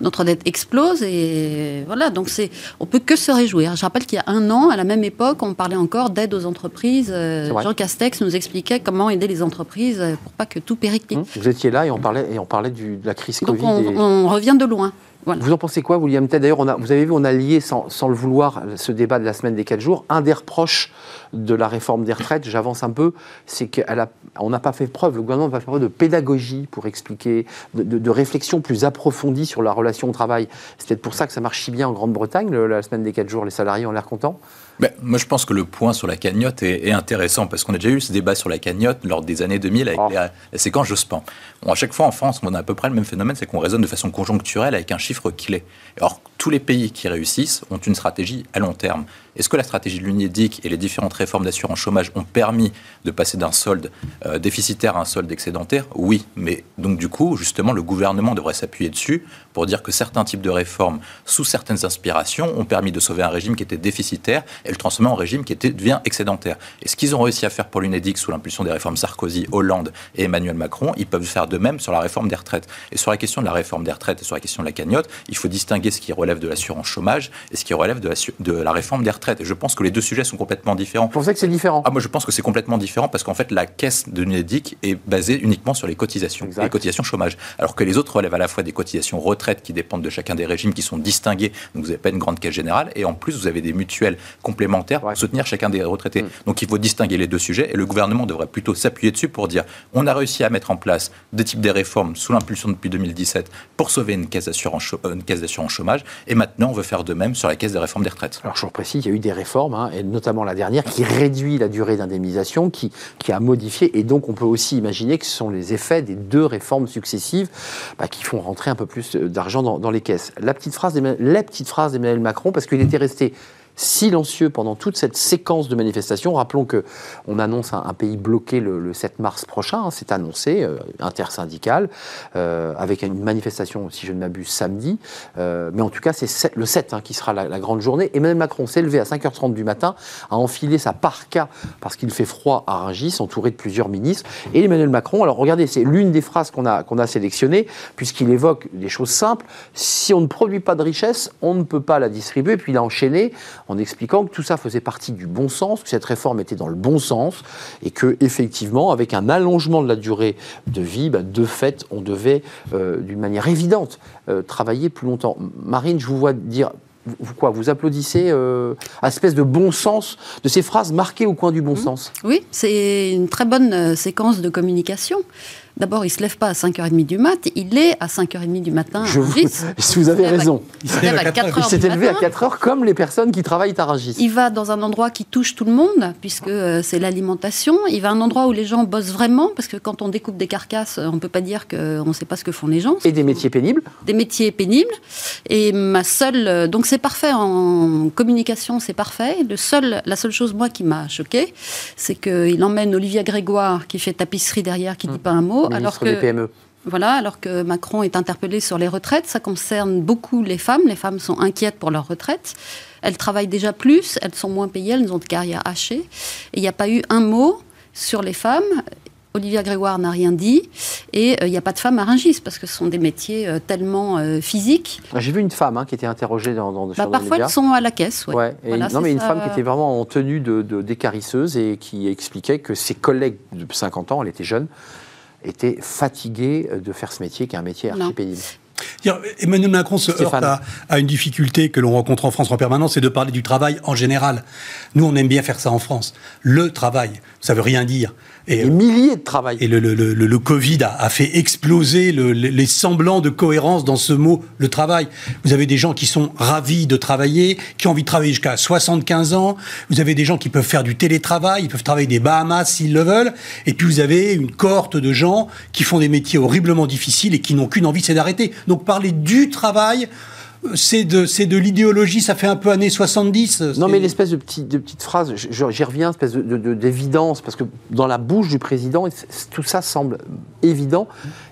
S6: Notre dette explose. Et voilà, donc c'est, on peut que se réjouir. Je rappelle qu'il y a un an, à la même époque, on parlait encore d'aide aux entreprises. Jean Castex nous expliquait comment aider les entreprises pour pas que tout périclite.
S1: Hmm. Vous étiez là et on parlait, et on parlait du, de la crise
S6: donc
S1: Covid.
S6: On,
S1: et...
S6: on revient de loin.
S1: Voilà. Vous en pensez quoi, William Ted D'ailleurs, vous avez vu, on a lié, sans, sans, le vouloir, ce débat de la semaine des 4 jours. Un des reproches de la réforme des retraites, j'avance un peu, c'est qu'on n'a pas fait preuve, le gouvernement n'a pas fait preuve de pédagogie pour expliquer, de, de, de, réflexion plus approfondie sur la relation au travail. C'est peut-être pour ça que ça marche si bien en Grande-Bretagne, la semaine des 4 jours, les salariés ont l'air contents
S5: ben, moi, je pense que le point sur la cagnotte est, est intéressant parce qu'on a déjà eu ce débat sur la cagnotte lors des années 2000 avec oh. la, la, séquence Jospin. Bon, à chaque fois en France, on a à peu près le même phénomène, c'est qu'on raisonne de façon conjoncturelle avec un chiffre clé. Or, tous les pays qui réussissent ont une stratégie à long terme. Est-ce que la stratégie de l'UNEDIC et les différentes réformes d'assurance chômage ont permis de passer d'un solde euh, déficitaire à un solde excédentaire? Oui, mais donc du coup, justement, le gouvernement devrait s'appuyer dessus pour dire que certains types de réformes, sous certaines inspirations, ont permis de sauver un régime qui était déficitaire et le transformer en régime qui était, devient excédentaire. Et ce qu'ils ont réussi à faire pour l'UNEDIC sous l'impulsion des réformes Sarkozy, Hollande et Emmanuel Macron, ils peuvent faire de même sur la réforme des retraites. Et sur la question de la réforme des retraites et sur la question de la cagnotte, il faut distinguer ce qui relève de l'assurance chômage et ce qui relève de la, de la réforme des retraites. Et je pense que les deux sujets sont complètement différents. Vous
S1: pensez que c'est différent
S5: ah, Moi, je pense que c'est complètement différent parce qu'en fait, la caisse de l'UNEDIC est basée uniquement sur les cotisations, exact. les cotisations chômage. Alors que les autres relèvent à la fois des cotisations retraite qui dépendent de chacun des régimes qui sont distingués. Donc, vous n'avez pas une grande caisse générale et en plus, vous avez des mutuelles complémentaires pour soutenir chacun des retraités. Mmh. Donc, il faut distinguer les deux sujets et le gouvernement devrait plutôt s'appuyer dessus pour dire on a réussi à mettre en place des types de réformes sous l'impulsion depuis 2017 pour sauver une caisse d'assurance chômage et maintenant on veut faire de même sur la caisse des réformes des retraites.
S1: Alors, je vous précise, il y a eu des réformes, hein, et notamment la dernière, qui réduit la durée d'indemnisation, qui, qui, a modifié, et donc on peut aussi imaginer que ce sont les effets des deux réformes successives bah, qui font rentrer un peu plus d'argent dans, les caisses. La petite phrase la petite phrase d'Emmanuel Macron, parce qu'il était resté silencieux pendant toute cette séquence de manifestations. Rappelons que on annonce un, pays bloqué le, le, 7 mars prochain, hein, c'est annoncé, euh, intersyndical, euh, avec une manifestation, si je ne m'abuse, samedi. Euh, mais en tout cas, c'est le 7 hein, qui sera la, grande journée. Emmanuel Macron s'est levé à 5h30 du matin, a enfilé sa parka parce qu'il fait froid à Rungis, entouré de plusieurs ministres. Et Emmanuel Macron, alors regardez, c'est l'une des phrases qu'on a, qu'on a sélectionnées, puisqu'il évoque des choses simples. Si on ne produit pas de richesse, on ne peut pas la distribuer. Puis il a enchaîné en expliquant que tout ça faisait partie du bon sens, que cette réforme était dans le bon sens, et que effectivement, avec un allongement de la durée de vie, bah, de fait, on devait, euh, d'une manière évidente, euh, travailler plus longtemps. Marine, je vous vois dire vous, quoi, vous applaudissez euh, à espèce de bon sens, de ces phrases marquées au coin du bon mmh. sens?
S6: Oui, c'est une très bonne euh, séquence de communication. D'abord, il ne se lève pas à 5h30 du mat, il est à 5h30 du matin.
S1: Je vous, vous avez raison.
S6: Il, se lève à 4h.
S1: Il s'est élevé à 4h comme les personnes qui travaillent à Rungis.
S6: Il va dans un endroit qui touche tout le monde, puisque euh, c'est l'alimentation. Il va à un endroit où les gens bossent vraiment, parce que quand on découpe des carcasses, on ne peut pas dire qu'on ne sait pas ce que font les gens.
S1: Et des métiers pénibles
S6: Des métiers pénibles. Et ma seule. Donc c'est parfait en communication, c'est parfait. Le seul, la seule chose, moi, qui m'a choqué, c'est qu'il emmène Olivia Grégoire, qui fait tapisserie derrière, qui ne dit pas un mot
S1: alors que, des PME.
S6: Voilà, alors que Macron est interpellé sur les retraites, ça concerne beaucoup les femmes. Les femmes sont inquiètes pour leur retraite. Elles travaillent déjà plus, elles sont moins payées, elles ont de carrière hachée. Et il n'y a pas eu un mot sur les femmes. Olivia Grégoire n'a rien dit. Et il n'y a pas de femmes aringistes, parce que ce sont des métiers tellement physiques.
S1: Ah, j'ai vu une femme hein, qui était interrogée dans, dans,
S6: bah, Parfois, elles sont à la caisse.
S1: Ouais. non, mais une femme qui était vraiment en tenue de, d'écarisseuse et qui expliquait que ses collègues de 50 ans, elle était jeune, étaient fatigués de faire ce métier, qui est un métier archipédique.
S4: Emmanuel Macron se heurte à, une difficulté que l'on rencontre en France en permanence, c'est de parler du travail en général. Nous, on aime bien faire ça en France. Le travail, ça veut rien dire.
S1: Et, Des milliers de travail.
S4: Et le, le, le, le Covid a, a, fait exploser les semblants de cohérence dans ce mot, le travail. Vous avez des gens qui sont ravis de travailler, qui ont envie de travailler jusqu'à 75 ans. Vous avez des gens qui peuvent faire du télétravail, ils peuvent travailler des Bahamas s'ils le veulent. Et puis vous avez une cohorte de gens qui font des métiers horriblement difficiles et qui n'ont qu'une envie, c'est d'arrêter. Donc parler du travail, c'est de, c'est de l'idéologie, ça fait un peu années 70.
S1: Non, mais l'espèce de, petit, de petite phrase, j'y reviens, espèce de, d'évidence, parce que dans la bouche du président, tout ça semble évident.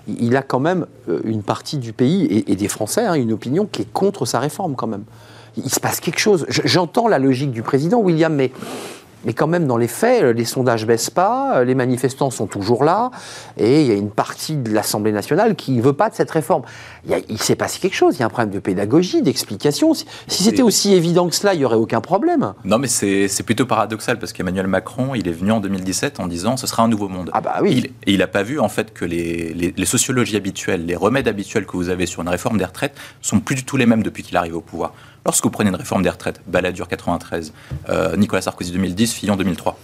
S1: Il a quand même euh, une partie du pays et, des Français, hein, une opinion qui est contre sa réforme quand même. Il se passe quelque chose. J'entends la logique du président, William, mais mais quand même, dans les faits, euh, les sondages baissent pas, euh, les manifestants sont toujours là, et il y a une partie de l'Assemblée nationale qui ne veut pas de cette réforme. Il, s'est passé quelque chose, il y a un problème de pédagogie, d'explication. Si, c'était aussi évident que cela, il n'y aurait aucun problème.
S5: Non, mais c'est plutôt paradoxal, parce qu'Emmanuel Macron, il est venu en 2017 en disant ce sera un nouveau monde.
S1: Ah bah oui.
S5: et il n'a pas vu, en fait, que les, les, sociologies habituelles, les remèdes habituels que vous avez sur une réforme des retraites sont plus du tout les mêmes depuis qu'il arrive au pouvoir. Lorsque vous prenez une réforme des retraites, Balladur 93, euh, Nicolas Sarkozy 2010, Fillon 2003,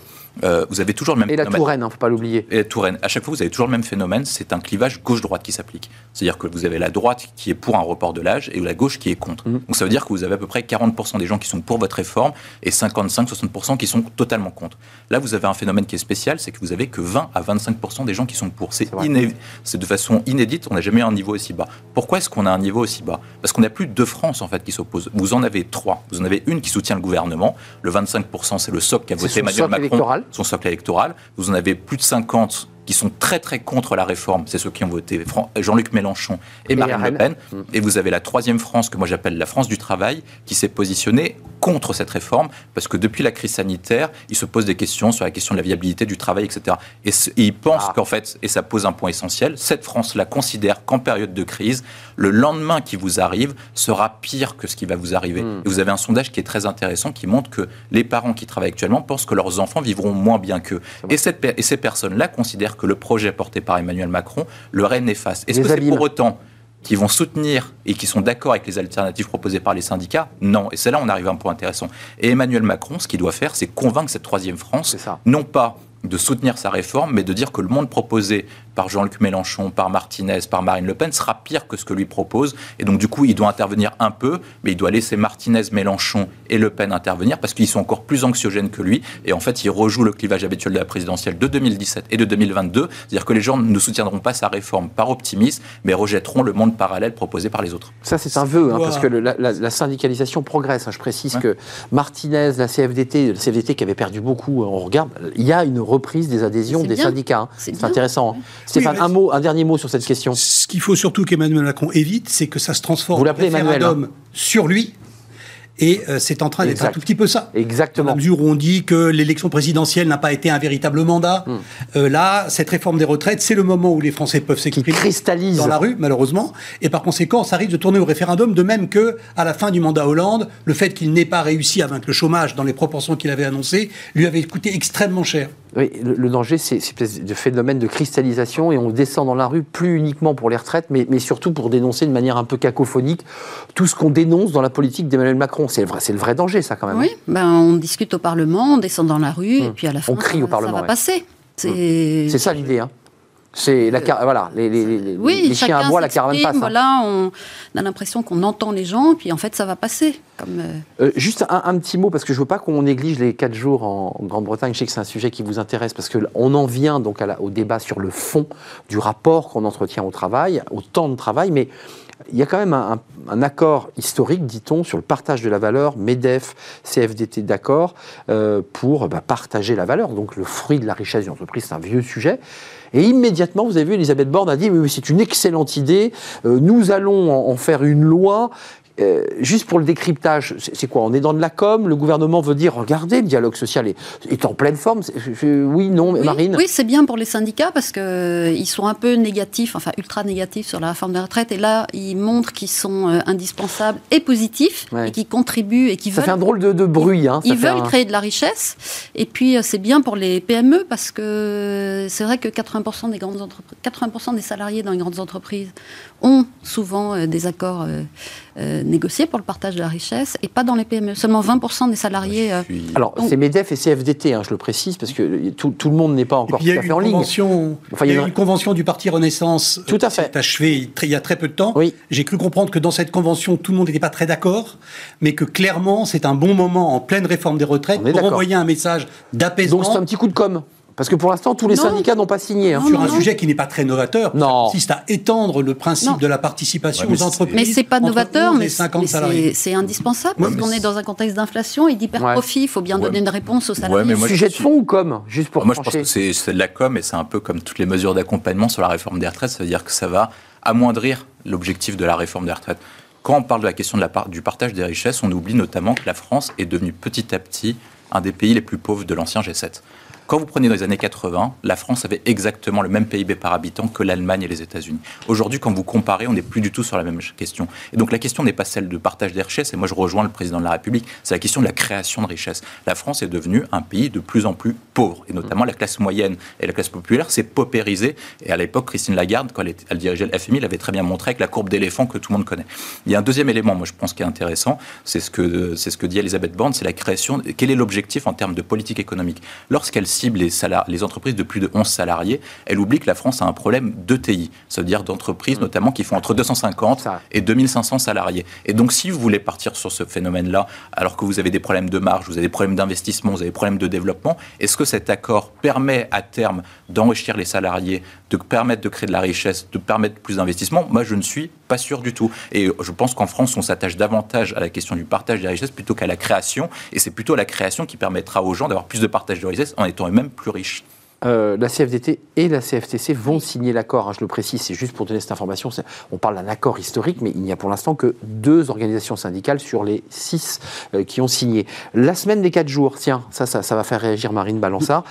S5: euh, vous avez toujours le même
S1: et
S5: phénomène.
S1: Et la Touraine, il hein, ne faut pas l'oublier.
S5: Et Touraine. À chaque fois, vous avez toujours le même phénomène, c'est un clivage gauche-droite qui s'applique. C'est-à-dire que vous avez la droite qui est pour un report de l'âge et la gauche qui est contre. Mhm. Donc ça veut dire que vous avez à peu près 40% des gens qui sont pour votre réforme et 55-60% qui sont totalement contre. Là, vous avez un phénomène qui est spécial, c'est que vous avez que 20 à 25% des gens qui sont pour. C'est de façon inédite, on n'a jamais eu un niveau aussi bas. Pourquoi est-ce qu'on a un niveau aussi bas? Parce qu'on n'a plus deux France en fait qui s'opposent. Vous en avez trois. Vous en avez une qui soutient le gouvernement. Le 25%, c'est le socle qui a voté Emmanuel Macron. Son socle électoral. Vous en avez plus de 50 qui sont très très contre la réforme, c'est ceux qui ont voté Jean-Luc Mélenchon et, Marine Le Pen. Mm. Et vous avez la troisième France, que moi j'appelle la France du travail, qui s'est positionnée contre cette réforme, parce que depuis la crise sanitaire, il se pose des questions sur la question de la viabilité du travail, etc. Et, il pense ah. qu'en fait, et ça pose un point essentiel, cette France-là considère qu'en période de crise, le lendemain qui vous arrive sera pire que ce qui va vous arriver. Mm. Et vous avez un sondage qui est très intéressant qui montre que les parents qui travaillent actuellement pensent que leurs enfants vivront moins bien qu'eux. Et, et ces personnes-là considèrent que le projet porté par Emmanuel Macron leur est néfaste. Est-ce que c'est pour autant qu'ils vont soutenir et qui sont d'accord avec les alternatives proposées par les syndicats? Non. Et c'est là où on arrive à un point intéressant. Et Emmanuel Macron, ce qu'il doit faire, c'est convaincre cette troisième France, non pas de soutenir sa réforme, mais de dire que le monde proposé par Jean-Luc Mélenchon, par Martinez, par Marine Le Pen sera pire que ce que lui propose. Et donc, du coup, il doit intervenir un peu, mais il doit laisser Martinez, Mélenchon et Le Pen intervenir parce qu'ils sont encore plus anxiogènes que lui. Et en fait, il rejoue le clivage habituel de la présidentielle de 2017 et de 2022. C'est-à-dire que les gens ne soutiendront pas sa réforme par optimisme, mais rejetteront le monde parallèle proposé par les autres.
S1: Ça, c'est un vœu, hein, parce que la, syndicalisation progresse. Hein. Je précise que Martinez, la CFDT, la CFDT qui avait perdu beaucoup, on regarde, il y a une reprise des adhésions des syndicats. Hein. C'est intéressant. Stéphane, un, mot, un dernier mot sur cette question.
S4: Ce qu'il faut surtout qu'Emmanuel Macron évite, c'est que ça se transforme en référendum sur lui et euh, c'est en train d'être un tout petit peu ça.
S1: Exactement. Dans
S4: la mesure où on dit que l'élection présidentielle n'a pas été un véritable mandat, hmm. euh, là, cette réforme des retraites, c'est le moment où les Français peuvent s'exprimer dans la rue, malheureusement. Et par conséquent, ça risque de tourner au référendum, de même que à la fin du mandat Hollande, le fait qu'il n'ait pas réussi à vaincre le chômage dans les proportions qu'il avait annoncées, lui avait coûté extrêmement cher.
S1: Oui, le, danger, c'est de phénomène de cristallisation et on descend dans la rue plus uniquement pour les retraites, mais, mais surtout pour dénoncer de manière un peu cacophonique tout ce qu'on dénonce dans la politique d'Emmanuel Macron. C'est le, vrai danger, ça, quand même.
S6: Oui, ben, on discute au Parlement, on descend dans la rue, et hum. puis à la fin,
S1: on crie au Parlement,
S6: ça va passer.
S1: Hum. C'est ça l'idée. Hein. C'est la voilà, les, les,
S6: oui,
S1: les chiens à bois, la caravane passe. Hein.
S6: Voilà, on, a l'impression qu'on entend les gens, puis en fait, ça va passer. Comme euh,
S1: euh, juste un, petit mot, parce que je ne veux pas qu'on néglige les quatre jours en, Grande-Bretagne. Je sais que c'est un sujet qui vous intéresse, parce qu'on en vient donc au débat sur le fond du rapport qu'on entretient au travail, au temps de travail, mais il y a quand même un, accord historique, dit-on, sur le partage de la valeur, MEDEF, CFDT d'accord, euh, pour bah, partager la valeur, donc le fruit de la richesse d'une entreprise, c'est un vieux sujet. Et immédiatement, vous avez vu, Elisabeth Borne a dit, oui, c'est une excellente idée, euh, nous allons en, faire une loi Euh, juste pour le décryptage, c'est quoi? On est dans de la com, le gouvernement veut dire, regardez, le dialogue social est, en pleine forme. oui, non,
S6: oui,
S1: Marine
S6: Oui, c'est bien pour les syndicats parce qu'ils euh, sont un peu négatifs, enfin ultra négatifs sur la réforme des retraites. Et là, ils montrent qu'ils sont euh, indispensables et positifs et qui contribuent et qui
S1: ça
S6: veulent...
S1: fait un drôle de, bruit. Hein,
S6: ils veulent créer de la richesse. Et puis, c'est bien pour les PME parce que c'est vrai que 80% des, grandes entreprises, 80 des salariés dans les grandes entreprises ont souvent des accords euh, négocier pour le partage de la richesse et pas dans les PME. Seulement 20% des salariés. Euh,
S1: Alors, c'est MEDEF et CFDT, hein, je le précise, parce que tout, le monde n'est pas encore tout à fait en ligne.
S4: Enfin, il y a, eu une convention du Parti Renaissance
S1: tout à fait.
S4: achevée il y a très peu de temps. Oui. J'ai cru comprendre que dans cette convention, tout le monde n'était pas très d'accord, mais que clairement, c'est un bon moment en pleine réforme des retraites pour envoyer un message d'apaisement.
S1: Donc c'est un petit coup de com'. Parce que pour l'instant, tous les syndicats n'ont pas signé.
S4: Hein. Sur un sujet qui n'est pas très novateur, non. consiste à étendre le principe de la participation aux entreprises.
S6: Mais c'est pas novateur, mais c'est indispensable parce qu'on est dans un contexte d'inflation et d'hyper-profit. Il faut bien donner une réponse aux salariés.
S1: Mais sujet de fond ou com Juste pour
S5: Moi, je pense que c'est de la com et c'est un peu comme toutes les mesures d'accompagnement sur la réforme des retraites. Ça veut dire que ça va amoindrir l'objectif de la réforme des retraites. Quand on parle de la question de la du partage des richesses, on oublie notamment que la France est devenue petit à petit un des pays les plus pauvres de l'ancien G7. Quand vous prenez dans les années 80, la France avait exactement le même PIB par habitant que l'Allemagne et les États-Unis. Aujourd'hui, quand vous comparez, on n'est plus du tout sur la même question. Et donc la question n'est pas celle de partage des richesses, et moi je rejoins le président de la République, c'est la question de la création de richesses. La France est devenue un pays de plus en plus pauvre, et notamment la classe moyenne et la classe populaire s'est paupérisée. Et à l'époque, Christine Lagarde, quand elle, dirigeait le FMI, elle avait très bien montré avec la courbe d'éléphant que tout le monde connaît. Il y a un deuxième élément, moi je pense, qui est intéressant, c'est ce que, c'est ce que dit Elisabeth Borne, c'est la création, quel est l'objectif en termes de politique économique? Lorsqu'elle cible les les entreprises de plus de 11 salariés, elle oublie que la France a un problème d'ETI, c'est-à-dire d'entreprises mm. notamment qui font entre 250 et 2500 salariés. Et donc, si vous voulez partir sur ce phénomène-là, alors que vous avez des problèmes de marge, vous avez des problèmes d'investissement, vous avez des problèmes de développement, est-ce que cet accord permet à terme d'enrichir les salariés, de permettre de créer de la richesse, de permettre plus d'investissement Moi, je ne suis pas sûr du tout. Et je pense qu'en France, on s'attache davantage à la question du partage des richesses plutôt qu'à la création. Et c'est plutôt la création qui permettra aux gens d'avoir plus de partage de richesses en étant eux-mêmes plus riches.
S1: Euh, la CFDT et la CFTC vont signer l'accord. Hein, je le précise, c'est juste pour donner cette information. On parle d'un accord historique, mais il n'y a pour l'instant que deux organisations syndicales sur les six euh, qui ont signé. La semaine des quatre jours, tiens, ça, ça, ça va faire réagir Marine Balança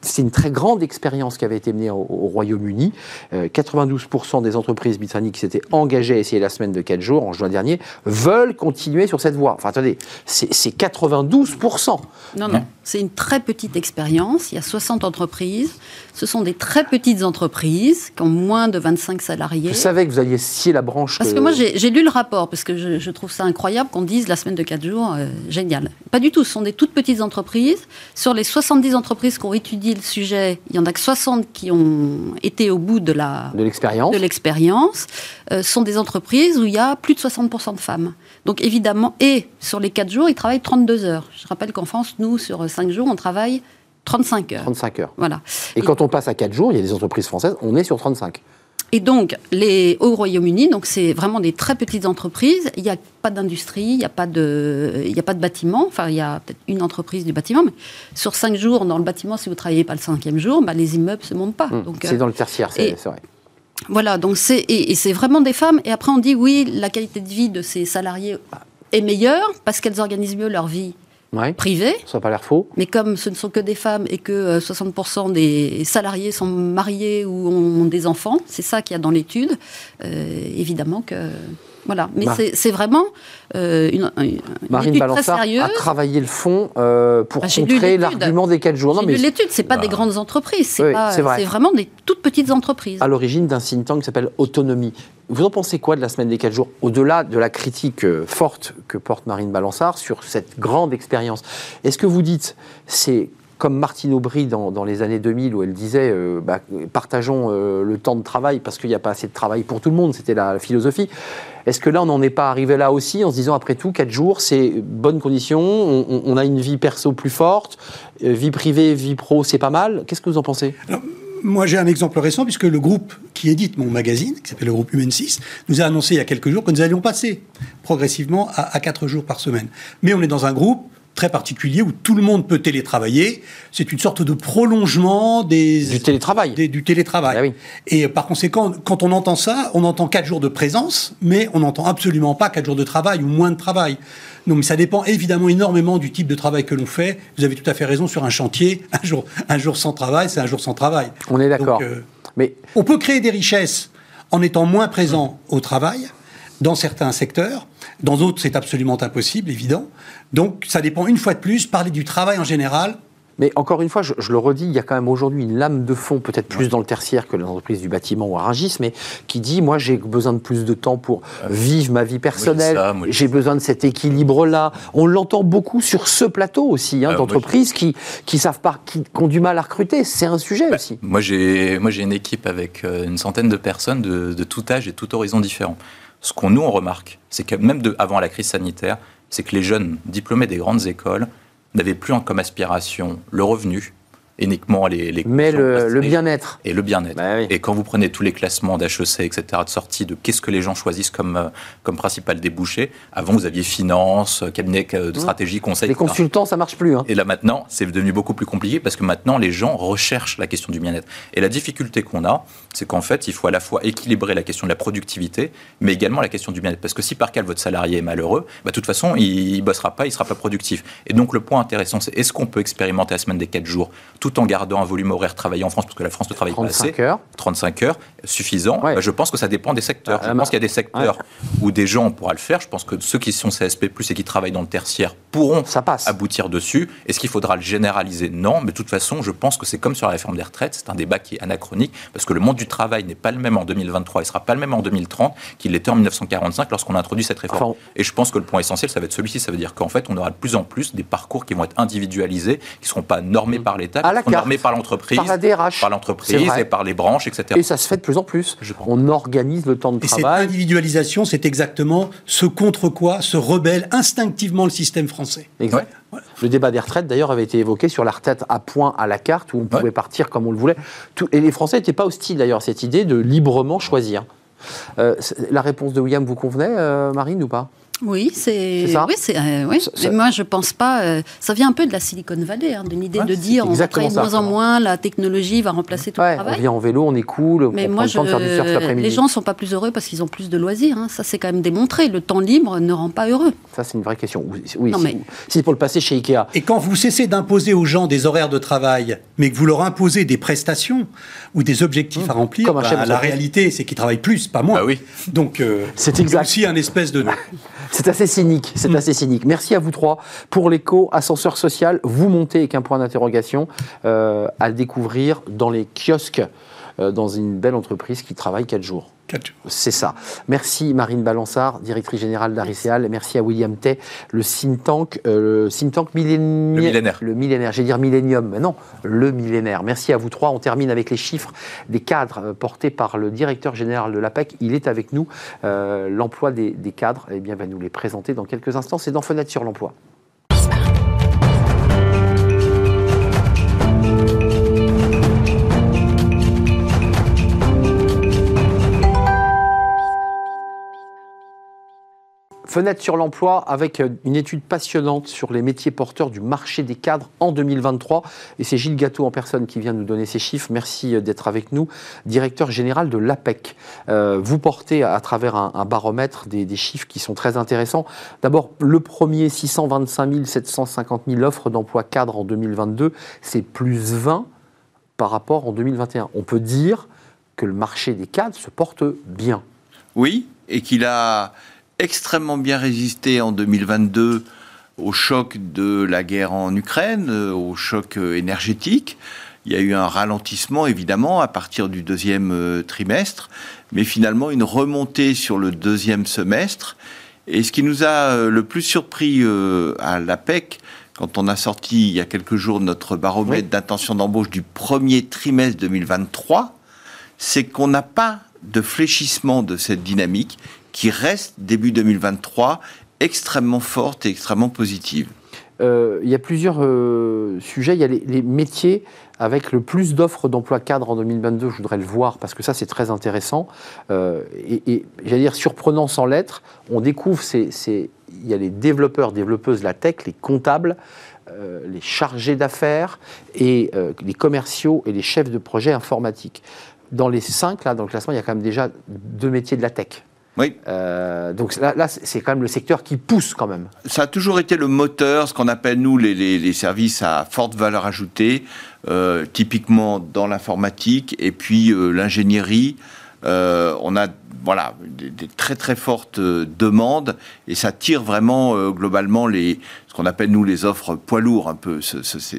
S1: c'est une très grande expérience qui avait été menée au, Royaume-Uni. 92% euh, des entreprises britanniques qui s'étaient engagées à essayer la semaine de 4 jours en juin dernier veulent continuer sur cette voie. Enfin, attendez, c'est 92%.
S6: Non, non, c'est une très petite expérience. Il y a 60 entreprises. Ce sont des très petites entreprises qui ont moins de 25 salariés.
S1: Je savais que vous alliez scier la branche.
S6: Parce que, moi, j'ai lu le rapport, parce que je, trouve ça incroyable qu'on dise la semaine de 4 jours, euh, génial. Pas du tout. Ce sont des toutes petites entreprises. Sur les 70 entreprises qui ont étudié le sujet, il y en a que 60 qui ont été au bout de la
S1: de l'expérience.
S6: De l'expérience, euh, sont des entreprises où il y a plus de 60% de femmes. Donc évidemment, et sur les 4 jours, ils travaillent 32 heures. Je rappelle qu'en France, nous, sur 5 jours, on travaille 35 heures.
S1: 35 heures.
S6: Voilà.
S1: Et, quand on passe à 4 jours, il y a des entreprises françaises, on est sur 35.
S6: Et donc, les, au Royaume-Uni, donc c'est vraiment des très petites entreprises. Il n'y a pas d'industrie, il n'y a pas de, il y a pas de bâtiment. Enfin, il y a peut-être une entreprise du bâtiment, mais sur cinq jours dans le bâtiment, si vous travaillez pas le cinquième jour, bah, les immeubles se montent pas.
S1: Mmh. c'est dans le tertiaire, c'est vrai.
S6: Voilà, donc c'est et, c'est vraiment des femmes. Et après, on dit oui, la qualité de vie de ces salariés est meilleure parce qu'elles organisent mieux leur vie
S1: ouais.
S6: privée.
S1: Ça n'a pas l'air faux.
S6: Mais comme ce ne sont que des femmes et que 60% euh, des salariés sont mariés ou ont des enfants, c'est ça qu'il y a dans l'étude, euh, évidemment que... Voilà, mais c'est vraiment euh, une, une,
S1: Marine
S6: étude très sérieuse.
S1: a travaillé le fond euh, pour bah, contrer l'argument des 4 jours.
S6: J'ai lu l'étude, c'est pas des bah. grandes entreprises, c'est vraiment des toutes petites entreprises.
S1: À l'origine d'un think tank qui s'appelle Autonomie. Vous en pensez quoi de la semaine des 4 jours Au-delà de la critique euh, forte que porte Marine Balançard sur cette grande expérience, est-ce que vous dites c'est comme Martine Aubry dans, les années 2000 où elle disait euh, bah, partageons euh, le temps de travail parce qu'il n'y a pas assez de travail pour tout le monde, c'était la, philosophie. Est-ce que là on n'en est pas arrivé là aussi en se disant après tout 4 jours c'est bonne condition, on, a une vie perso plus forte, euh, vie privée, vie pro c'est pas mal. Qu'est-ce que vous en pensez?
S4: Moi, j'ai un exemple récent, puisque le groupe qui édite mon magazine, qui s'appelle le groupe Human 6, nous a annoncé il y a quelques jours que nous allions passer progressivement à 4 jours par semaine. Mais on est dans un groupe très particulier où tout le monde peut télétravailler. C'est une sorte de prolongement des,
S1: du télétravail.
S4: du télétravail. Ah Et par conséquent, quand on entend ça, on entend quatre jours de présence, mais on n'entend absolument pas quatre jours de travail ou moins de travail. Donc ça dépend évidemment énormément du type de travail que l'on fait. Vous avez tout à fait raison sur un chantier. Un jour, un jour sans travail, c'est un jour sans travail.
S1: On est d'accord. Euh,
S4: mais on peut créer des richesses en étant moins présent au travail dans certains secteurs. Dans d'autres, c'est absolument impossible, évident. Donc, ça dépend une fois de plus. Parler du travail en général,
S1: mais encore une fois, je, le redis, il y a quand même aujourd'hui une lame de fond, peut-être plus dans le tertiaire que l'entreprise du bâtiment ou à mais qui dit moi j'ai besoin de plus de temps pour ah vivre ma vie personnelle, j'ai besoin de cet équilibre-là. On l'entend beaucoup sur ce plateau aussi, hein, ah, d'entreprises qui, qui savent pas, qui, ont du mal à recruter. C'est un sujet bah, aussi.
S5: Moi j'ai moi j'ai une équipe avec euh, une centaine de personnes de, de tout âge et tout horizon différent. Ce qu'on nous remarque, c'est que même avant la crise sanitaire, c'est que les jeunes diplômés des grandes écoles n'avaient plus comme aspiration le revenu, uniquement les, les
S1: mais le, bien-être.
S5: et le bien-être. Bah et quand vous prenez tous les classements d'HEC etc de sortie de qu'est-ce que les gens choisissent comme euh, comme principal débouché avant vous aviez finance cabinet de mmh. stratégie conseil
S1: les consultants ça marche plus hein.
S5: et là maintenant c'est devenu beaucoup plus compliqué parce que maintenant les gens recherchent la question du bien-être. Et la difficulté qu'on a c'est qu'en fait il faut à la fois équilibrer la question de la productivité mais également la question du bien-être. Parce que si par cas votre salarié est malheureux bah, de toute façon il, ne bossera pas il sera pas productif. Et donc le point intéressant c'est est-ce qu'on peut expérimenter la semaine des 4 jours? tout en gardant un volume horaire travaillé en France, parce que la France ne travaille pas assez.
S1: 35 heures.
S5: 35 heures, suffisant. Bah, je pense que ça dépend des secteurs. Ah, je pense qu'il y a des secteurs où des gens pourront le faire. Je pense que ceux qui sont CSP+, et qui travaillent dans le tertiaire pourront
S1: ça passe.
S5: aboutir dessus. Est-ce qu'il faudra le généraliser? Non, mais de toute façon, je pense que c'est comme sur la réforme des retraites. C'est un débat qui est anachronique, parce que le monde du travail n'est pas le même en 2023, il ne sera pas le même en 2030 qu'il l'était en 1945 lorsqu'on a introduit cette réforme. et je pense que le point essentiel, ça va être celui-ci. Ça veut dire qu'en fait, on aura de plus en plus des parcours qui vont être individualisés, qui ne seront pas normés mmh. par l'État, seront normés par l'entreprise,
S1: par la DRH,
S5: par l'entreprise et par les branches, etc.
S1: Et ça se fait de plus en plus. On organise le temps de travail.
S4: Cette individualisation, c'est exactement ce contre quoi se rebelle instinctivement le système français.
S1: Exact. Le débat des retraites, d'ailleurs, avait été évoqué sur la retraite à point à la carte, où on pouvait partir comme on le voulait. et les Français n'étaient pas hostiles, d'ailleurs, à cette idée de librement choisir. Euh, la réponse de William vous convenait, euh, Marine, ou pas?
S6: Oui, c'est oui, c'est euh, oui. Mais moi je pense pas. Euh, ça vient un peu de la Silicon Valley, hein, de l'idée de dire on va de moins en moins, la technologie va remplacer tout le travail.
S1: On vient en vélo, on est cool,
S6: mais moi, je, Les gens sont pas plus heureux parce qu'ils ont plus de loisirs. Hein. Ça c'est quand même démontré. Le temps libre ne rend pas heureux.
S1: Ça c'est une vraie question. Oui, si, c'est pour le passer chez Ikea.
S4: Et quand vous cessez d'imposer aux gens des horaires de travail, mais que vous leur imposez des prestations ou des objectifs mmh. à remplir, bah, la réalité c'est qu'ils travaillent plus, pas moins.
S5: Bah oui.
S4: Donc euh, c'est aussi un espèce de
S1: C'est assez cynique, c'est mm. assez cynique. Merci à vous trois pour l'écho ascenseur social. Vous montez avec un point d'interrogation euh, à découvrir dans les kiosques euh, dans une belle entreprise qui travaille 4 jours. C'est ça. Merci Marine Balançard, directrice générale d'Ariséal. Merci à William Tay, le think tank, euh, le think tank
S5: millénaire.
S1: Le millénaire. J'ai dire millénium, mais non, le millénaire. Merci à vous trois. On termine avec les chiffres des cadres euh, portés par le directeur général de l'APEC. Il est avec nous. Euh, l'emploi des, des, cadres, eh bien, va nous les présenter dans quelques instants. C'est dans Fenêtre sur l'emploi. Fenêtre sur l'emploi avec euh, une étude passionnante sur les métiers porteurs du marché des cadres en 2023. Et c'est Gilles Gâteau en personne qui vient nous donner ces chiffres. Merci euh, d'être avec nous, directeur général de l'APEC. Euh, vous portez à travers un, baromètre des, chiffres qui sont très intéressants. D'abord, le premier, 625 750 000 offres d'emploi cadre en 2022, c'est plus 20 par rapport en 2021. On peut dire que le marché des cadres se porte bien.
S7: Oui, et qu'il a extrêmement bien résisté en 2022 au choc de la guerre en Ukraine, euh, au choc euh, énergétique. Il y a eu un ralentissement, évidemment, à partir du deuxième euh, trimestre, mais finalement une remontée sur le deuxième semestre. Et ce qui nous a le plus surpris à l'APEC, quand on a sorti il y a quelques jours notre baromètre d'intention d'embauche du premier trimestre 2023, c'est qu'on n'a pas de fléchissement de cette dynamique qui reste début 2023 extrêmement forte et extrêmement positive.
S1: il y a plusieurs sujets. Il y a les, métiers avec le plus d'offres d'emploi cadre en 2022. Je voudrais le voir parce que ça, c'est très intéressant. et, et j'allais dire surprenant sans l'être. On découvre, il y a les développeurs, développeuses, la tech, les comptables, les chargés d'affaires et les commerciaux et les chefs de projet informatiques dans les cinq, là, dans le classement, il y a quand même déjà deux métiers de la tech.
S7: Oui.
S1: Euh, donc là, là c'est quand même le secteur qui pousse quand même.
S7: Ça a toujours été le moteur, ce qu'on appelle nous les, les, services à forte valeur ajoutée, euh, typiquement dans l'informatique et puis euh, l'ingénierie. on a voilà, des, très très fortes demandes et ça tire vraiment globalement les, qu'on appelle nous les offres poids lourds, un peu, ce, ces,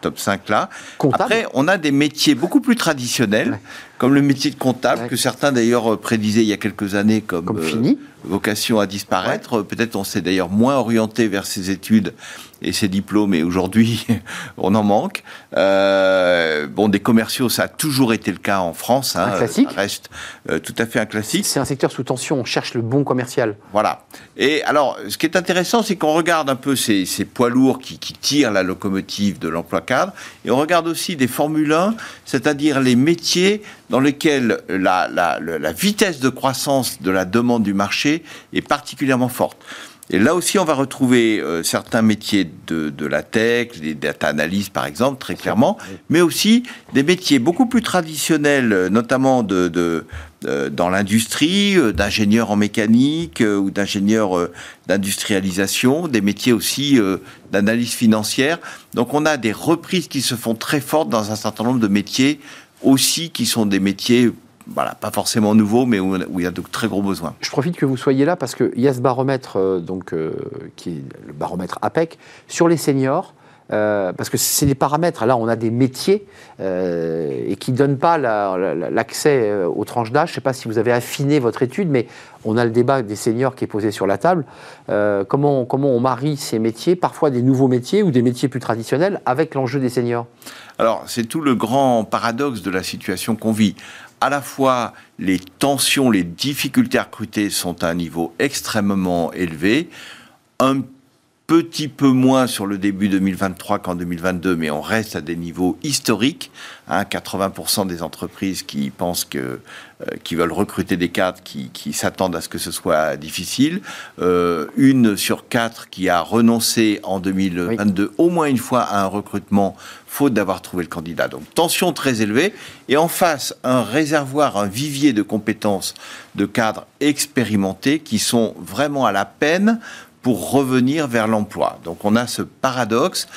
S7: top 5-là. Après, on a des métiers beaucoup plus traditionnels, comme le métier de comptable, que certains d'ailleurs prédisaient il y a quelques années comme,
S1: fini.
S7: Euh, vocation à disparaître. Peut-être on s'est d'ailleurs moins orienté vers ces études et ces diplômes, et aujourd'hui, on en manque. Euh, bon, des commerciaux, ça a toujours été le cas en France.
S1: Hein, un classique.
S7: Ça reste euh, tout à fait un classique.
S1: C'est un secteur sous tension, on cherche le bon commercial.
S7: Voilà. Et alors, ce qui est intéressant, c'est qu'on regarde un peu ces, poids lourds qui, tirent la locomotive de l'emploi cadre. Et on regarde aussi des Formule 1, c'est-à-dire les métiers dans lesquels la, la, vitesse de croissance de la demande du marché est particulièrement forte. Et là aussi, on va retrouver euh, certains métiers de, de, la tech, les data analysts par exemple, très clairement, mais aussi des métiers beaucoup plus traditionnels, euh, notamment de, de, dans l'industrie, euh, d'ingénieurs en mécanique ou d'ingénieurs d'industrialisation, des métiers aussi d'analyse financière. Donc on a des reprises qui se font très fortes dans un certain nombre de métiers aussi qui sont des métiers voilà, pas forcément nouveau, mais où, il y a de très gros besoins.
S1: Je profite que vous soyez là parce qu'il y a ce baromètre, euh, donc, euh, qui est le baromètre APEC, sur les seniors. Euh, parce que c'est des paramètres. Là, on a des métiers et qui ne donnent pas l'accès aux tranches d'âge. Je ne sais pas si vous avez affiné votre étude, mais on a le débat des seniors qui est posé sur la table. comment, comment on marie ces métiers, parfois des nouveaux métiers ou des métiers plus traditionnels, avec l'enjeu des seniors?
S7: Alors, c'est tout le grand paradoxe de la situation qu'on vit à la fois les tensions, les difficultés à recruter sont à un niveau extrêmement élevé, un petit peu moins sur le début 2023 qu'en 2022, mais on reste à des niveaux historiques. Hein, 80% des entreprises qui pensent que, euh, qui veulent recruter des cadres, qui, qui s'attendent à ce que ce soit difficile. Euh, une sur quatre qui a renoncé en 2022 au moins une fois à un recrutement faute d'avoir trouvé le candidat. Donc tension très élevée. Et en face, un réservoir, un vivier de compétences de cadres expérimentés qui sont vraiment à la peine pour revenir vers l'emploi. Donc on a ce paradoxe.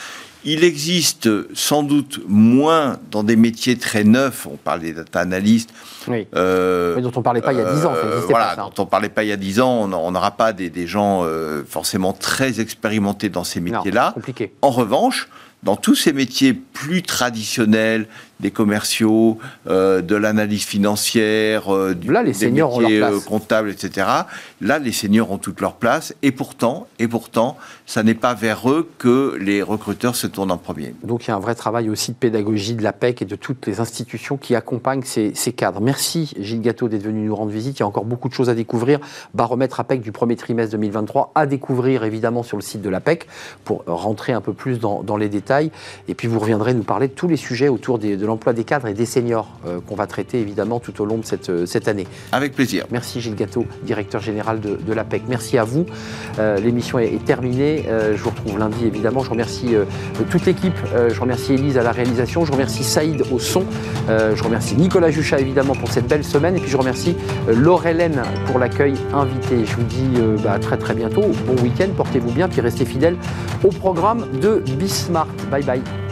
S7: Il existe sans doute moins dans des métiers très neufs, on parle des data analystes.
S1: Oui. Euh, dont on ne parlait pas il y a 10 ans.
S7: Euh, voilà, dont on ne parlait pas il y a 10 ans. On n'aura pas des, des gens euh, forcément très expérimentés dans ces métiers-là. En revanche, dans tous ces métiers plus traditionnels, des commerciaux, euh, de l'analyse financière, euh, du,
S1: là, les des métiers euh,
S7: comptables, etc. Là, les seniors ont toute leur place. Et pourtant, et pourtant, ça n'est pas vers eux que les recruteurs se tournent en premier.
S1: Donc il y a un vrai travail aussi de pédagogie de l'APEC et de toutes les institutions qui accompagnent ces, cadres. Merci Gilles Gâteau d'être venu nous rendre visite. Il y a encore beaucoup de choses à découvrir. Baromètre APEC du premier trimestre 2023 à découvrir évidemment sur le site de l'APEC pour rentrer un peu plus dans, les détails. Et puis vous reviendrez nous parler de tous les sujets autour des, de l'emploi des cadres et des seniors euh, qu'on va traiter évidemment tout au long de cette, euh, cette année.
S7: Avec plaisir.
S1: Merci Gilles Gâteau, directeur général de, de l'APEC. Merci à vous. Euh, l'émission est, terminée. je vous retrouve lundi évidemment. Je remercie toute l'équipe. je remercie Elise à la réalisation. Je remercie Saïd au son. je remercie Nicolas Juchat évidemment pour cette belle semaine. Et puis je remercie Laure Hélène pour l'accueil invité. Je vous dis bah, très très bientôt. Bon week-end. Portez-vous bien. Puis restez fidèles au programme de Bismart. Bye bye.